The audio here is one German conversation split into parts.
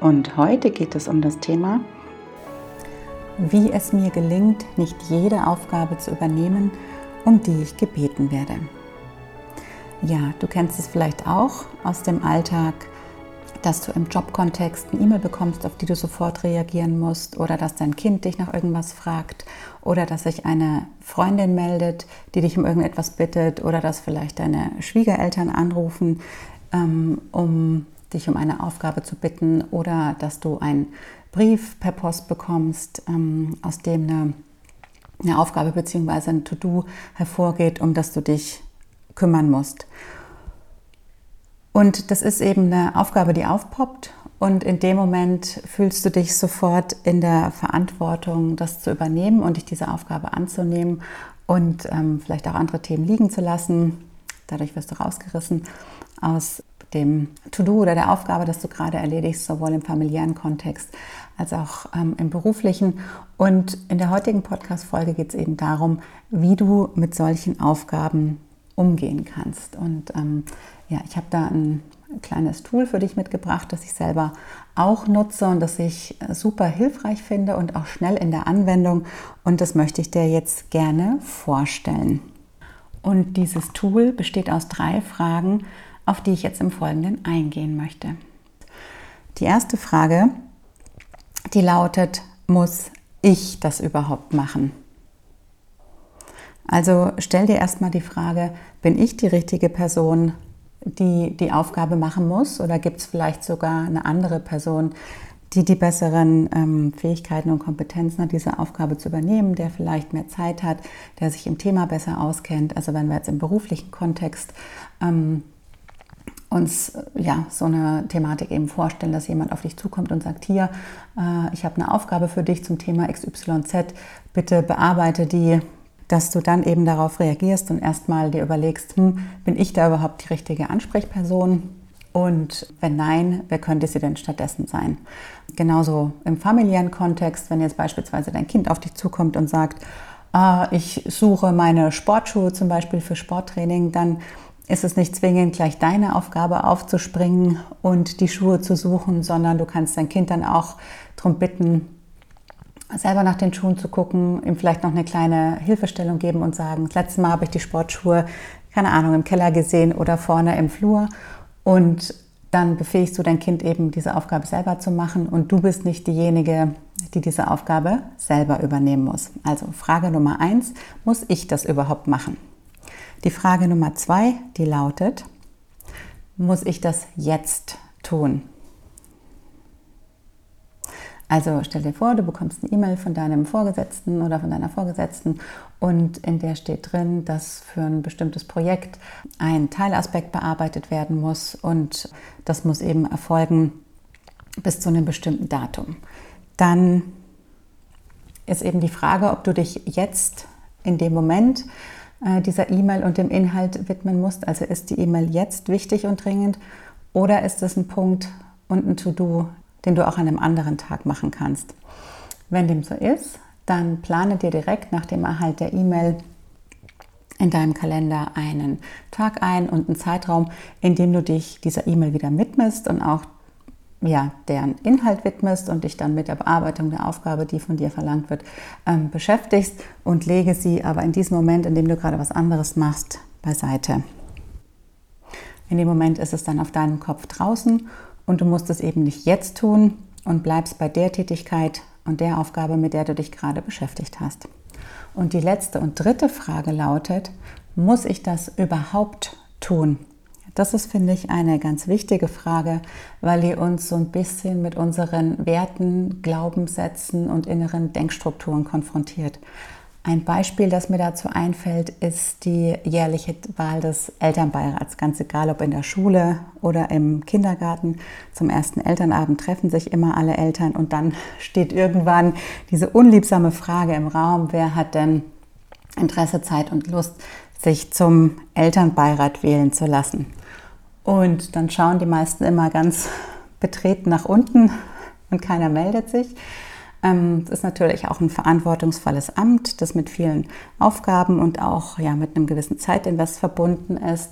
Und heute geht es um das Thema, wie es mir gelingt, nicht jede Aufgabe zu übernehmen, um die ich gebeten werde. Ja, du kennst es vielleicht auch aus dem Alltag, dass du im Jobkontext eine E-Mail bekommst, auf die du sofort reagieren musst, oder dass dein Kind dich nach irgendwas fragt, oder dass sich eine Freundin meldet, die dich um irgendetwas bittet, oder dass vielleicht deine Schwiegereltern anrufen, ähm, um dich um eine Aufgabe zu bitten oder dass du einen Brief per Post bekommst, ähm, aus dem eine, eine Aufgabe bzw. ein To-Do hervorgeht, um das du dich kümmern musst. Und das ist eben eine Aufgabe, die aufpoppt und in dem Moment fühlst du dich sofort in der Verantwortung, das zu übernehmen und dich dieser Aufgabe anzunehmen und ähm, vielleicht auch andere Themen liegen zu lassen. Dadurch wirst du rausgerissen aus dem To-Do oder der Aufgabe, das du gerade erledigst, sowohl im familiären Kontext als auch ähm, im beruflichen. Und in der heutigen Podcast-Folge geht es eben darum, wie du mit solchen Aufgaben umgehen kannst. Und ähm, ja, ich habe da ein kleines Tool für dich mitgebracht, das ich selber auch nutze und das ich super hilfreich finde und auch schnell in der Anwendung. Und das möchte ich dir jetzt gerne vorstellen. Und dieses Tool besteht aus drei Fragen, auf die ich jetzt im Folgenden eingehen möchte. Die erste Frage, die lautet, muss ich das überhaupt machen? Also stell dir erstmal die Frage, bin ich die richtige Person, die die Aufgabe machen muss? Oder gibt es vielleicht sogar eine andere Person, die die besseren ähm, Fähigkeiten und Kompetenzen hat, diese Aufgabe zu übernehmen, der vielleicht mehr Zeit hat, der sich im Thema besser auskennt? Also wenn wir jetzt im beruflichen Kontext ähm, uns ja so eine Thematik eben vorstellen, dass jemand auf dich zukommt und sagt, hier, äh, ich habe eine Aufgabe für dich zum Thema XYZ, bitte bearbeite die, dass du dann eben darauf reagierst und erstmal dir überlegst, hm, bin ich da überhaupt die richtige Ansprechperson? Und wenn nein, wer könnte sie denn stattdessen sein? Genauso im familiären Kontext, wenn jetzt beispielsweise dein Kind auf dich zukommt und sagt, äh, ich suche meine Sportschuhe zum Beispiel für Sporttraining, dann ist es nicht zwingend gleich deine Aufgabe aufzuspringen und die Schuhe zu suchen, sondern du kannst dein Kind dann auch darum bitten, selber nach den Schuhen zu gucken, ihm vielleicht noch eine kleine Hilfestellung geben und sagen, das letzte Mal habe ich die Sportschuhe, keine Ahnung, im Keller gesehen oder vorne im Flur und dann befähigst du dein Kind eben, diese Aufgabe selber zu machen und du bist nicht diejenige, die diese Aufgabe selber übernehmen muss. Also Frage Nummer eins, muss ich das überhaupt machen? Die Frage Nummer zwei, die lautet, muss ich das jetzt tun? Also stell dir vor, du bekommst eine E-Mail von deinem Vorgesetzten oder von deiner Vorgesetzten und in der steht drin, dass für ein bestimmtes Projekt ein Teilaspekt bearbeitet werden muss und das muss eben erfolgen bis zu einem bestimmten Datum. Dann ist eben die Frage, ob du dich jetzt in dem Moment dieser E-Mail und dem Inhalt widmen musst. Also ist die E-Mail jetzt wichtig und dringend oder ist es ein Punkt und ein To-Do, den du auch an einem anderen Tag machen kannst? Wenn dem so ist, dann plane dir direkt nach dem Erhalt der E-Mail in deinem Kalender einen Tag ein und einen Zeitraum, in dem du dich dieser E-Mail wieder widmest und auch ja, deren Inhalt widmest und dich dann mit der Bearbeitung der Aufgabe, die von dir verlangt wird, ähm, beschäftigst und lege sie aber in diesem Moment, in dem du gerade was anderes machst, beiseite. In dem Moment ist es dann auf deinem Kopf draußen und du musst es eben nicht jetzt tun und bleibst bei der Tätigkeit, und der Aufgabe, mit der du dich gerade beschäftigt hast. Und die letzte und dritte Frage lautet, muss ich das überhaupt tun? Das ist, finde ich, eine ganz wichtige Frage, weil die uns so ein bisschen mit unseren Werten, Glaubenssätzen und inneren Denkstrukturen konfrontiert. Ein Beispiel, das mir dazu einfällt, ist die jährliche Wahl des Elternbeirats. Ganz egal, ob in der Schule oder im Kindergarten. Zum ersten Elternabend treffen sich immer alle Eltern und dann steht irgendwann diese unliebsame Frage im Raum, wer hat denn Interesse, Zeit und Lust, sich zum Elternbeirat wählen zu lassen. Und dann schauen die meisten immer ganz betreten nach unten und keiner meldet sich. Ähm, es ist natürlich auch ein verantwortungsvolles Amt, das mit vielen Aufgaben und auch ja, mit einem gewissen Zeitinvest verbunden ist.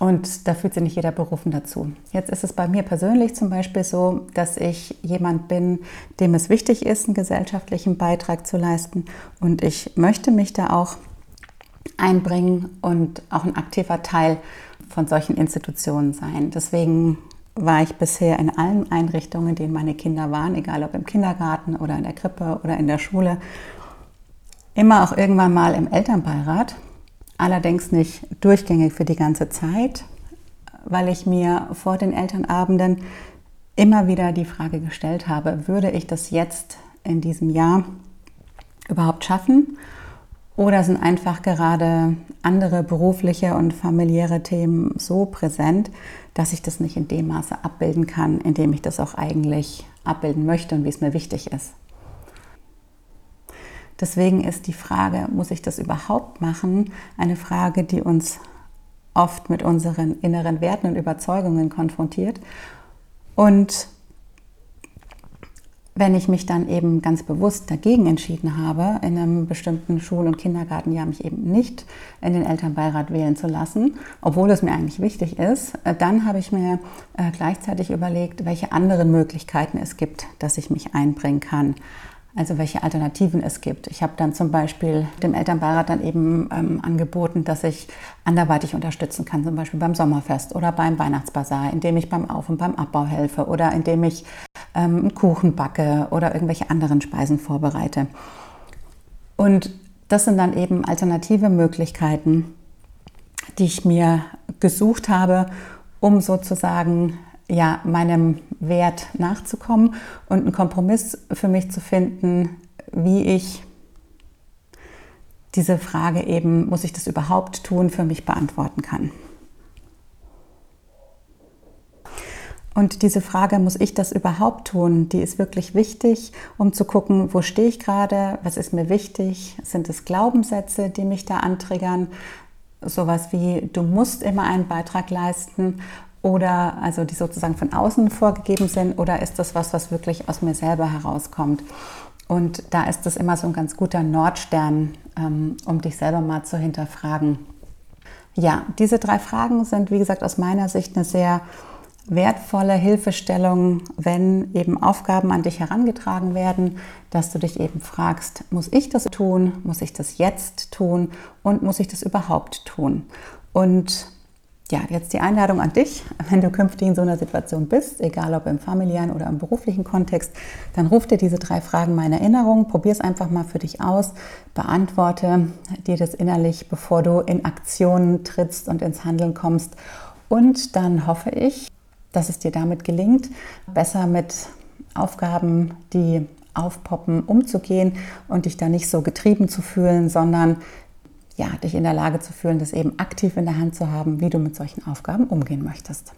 Und da fühlt sich nicht jeder berufen dazu. Jetzt ist es bei mir persönlich zum Beispiel so, dass ich jemand bin, dem es wichtig ist, einen gesellschaftlichen Beitrag zu leisten. Und ich möchte mich da auch einbringen und auch ein aktiver Teil von solchen Institutionen sein. Deswegen war ich bisher in allen Einrichtungen, in denen meine Kinder waren, egal ob im Kindergarten oder in der Krippe oder in der Schule, immer auch irgendwann mal im Elternbeirat. Allerdings nicht durchgängig für die ganze Zeit, weil ich mir vor den Elternabenden immer wieder die Frage gestellt habe, würde ich das jetzt in diesem Jahr überhaupt schaffen? Oder sind einfach gerade andere berufliche und familiäre Themen so präsent, dass ich das nicht in dem Maße abbilden kann, in dem ich das auch eigentlich abbilden möchte und wie es mir wichtig ist. Deswegen ist die Frage, muss ich das überhaupt machen, eine Frage, die uns oft mit unseren inneren Werten und Überzeugungen konfrontiert. Und wenn ich mich dann eben ganz bewusst dagegen entschieden habe, in einem bestimmten Schul- und Kindergartenjahr mich eben nicht in den Elternbeirat wählen zu lassen, obwohl es mir eigentlich wichtig ist, äh, dann habe ich mir äh, gleichzeitig überlegt, welche anderen Möglichkeiten es gibt, dass ich mich einbringen kann. Also welche Alternativen es gibt. Ich habe dann zum Beispiel dem Elternbeirat dann eben ähm, angeboten, dass ich anderweitig unterstützen kann, zum Beispiel beim Sommerfest oder beim Weihnachtsbazar, indem ich beim Auf- und beim Abbau helfe oder indem ich ähm, einen Kuchen backe oder irgendwelche anderen Speisen vorbereite. Und das sind dann eben alternative Möglichkeiten, die ich mir gesucht habe, um sozusagen ja, meinem Wert nachzukommen und einen Kompromiss für mich zu finden, wie ich diese Frage eben, muss ich das überhaupt tun, für mich beantworten kann. Und diese Frage, muss ich das überhaupt tun, die ist wirklich wichtig, um zu gucken, wo stehe ich gerade, was ist mir wichtig, sind es Glaubenssätze, die mich da antriggern, sowas wie, du musst immer einen Beitrag leisten oder also die sozusagen von außen vorgegeben sind oder ist das was, was wirklich aus mir selber herauskommt? Und da ist das immer so ein ganz guter Nordstern, ähm, um dich selber mal zu hinterfragen. Ja, diese drei Fragen sind, wie gesagt, aus meiner Sicht eine sehr wertvolle Hilfestellung, wenn eben Aufgaben an dich herangetragen werden, dass du dich eben fragst, muss ich das tun, muss ich das jetzt tun und muss ich das überhaupt tun? Und ja, jetzt die Einladung an dich, wenn du künftig in so einer Situation bist, egal ob im familiären oder im beruflichen Kontext, dann ruf dir diese drei Fragen mal in Erinnerung, probier es einfach mal für dich aus, beantworte dir das innerlich, bevor du in Aktionen trittst und ins Handeln kommst. Und dann hoffe ich, dass es dir damit gelingt, besser mit Aufgaben, die aufpoppen, umzugehen und dich da nicht so getrieben zu fühlen, sondern ja, dich in der Lage zu fühlen, das eben aktiv in der Hand zu haben, wie du mit solchen Aufgaben umgehen möchtest.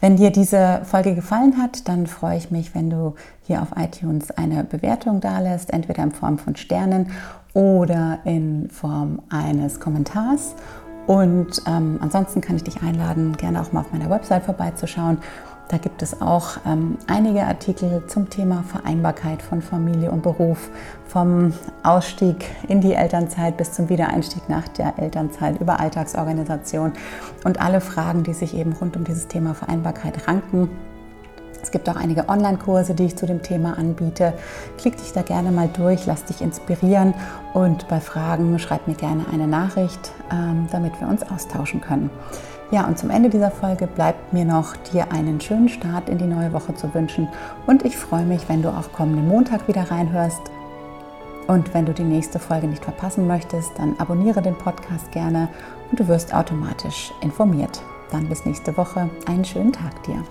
Wenn dir diese Folge gefallen hat, dann freue ich mich, wenn du hier auf iTunes eine Bewertung dalässt, entweder in Form von Sternen oder in Form eines Kommentars. Und ähm, ansonsten kann ich dich einladen, gerne auch mal auf meiner Website vorbeizuschauen. Da gibt es auch ähm, einige Artikel zum Thema Vereinbarkeit von Familie und Beruf, vom Ausstieg in die Elternzeit bis zum Wiedereinstieg nach der Elternzeit über Alltagsorganisation und alle Fragen, die sich eben rund um dieses Thema Vereinbarkeit ranken. Es gibt auch einige Online-Kurse, die ich zu dem Thema anbiete. Klick dich da gerne mal durch, lass dich inspirieren und bei Fragen schreib mir gerne eine Nachricht, ähm, damit wir uns austauschen können. Ja, und zum Ende dieser Folge bleibt mir noch, dir einen schönen Start in die neue Woche zu wünschen. Und ich freue mich, wenn du auch kommenden Montag wieder reinhörst. Und wenn du die nächste Folge nicht verpassen möchtest, dann abonniere den Podcast gerne und du wirst automatisch informiert. Dann bis nächste Woche. Einen schönen Tag dir.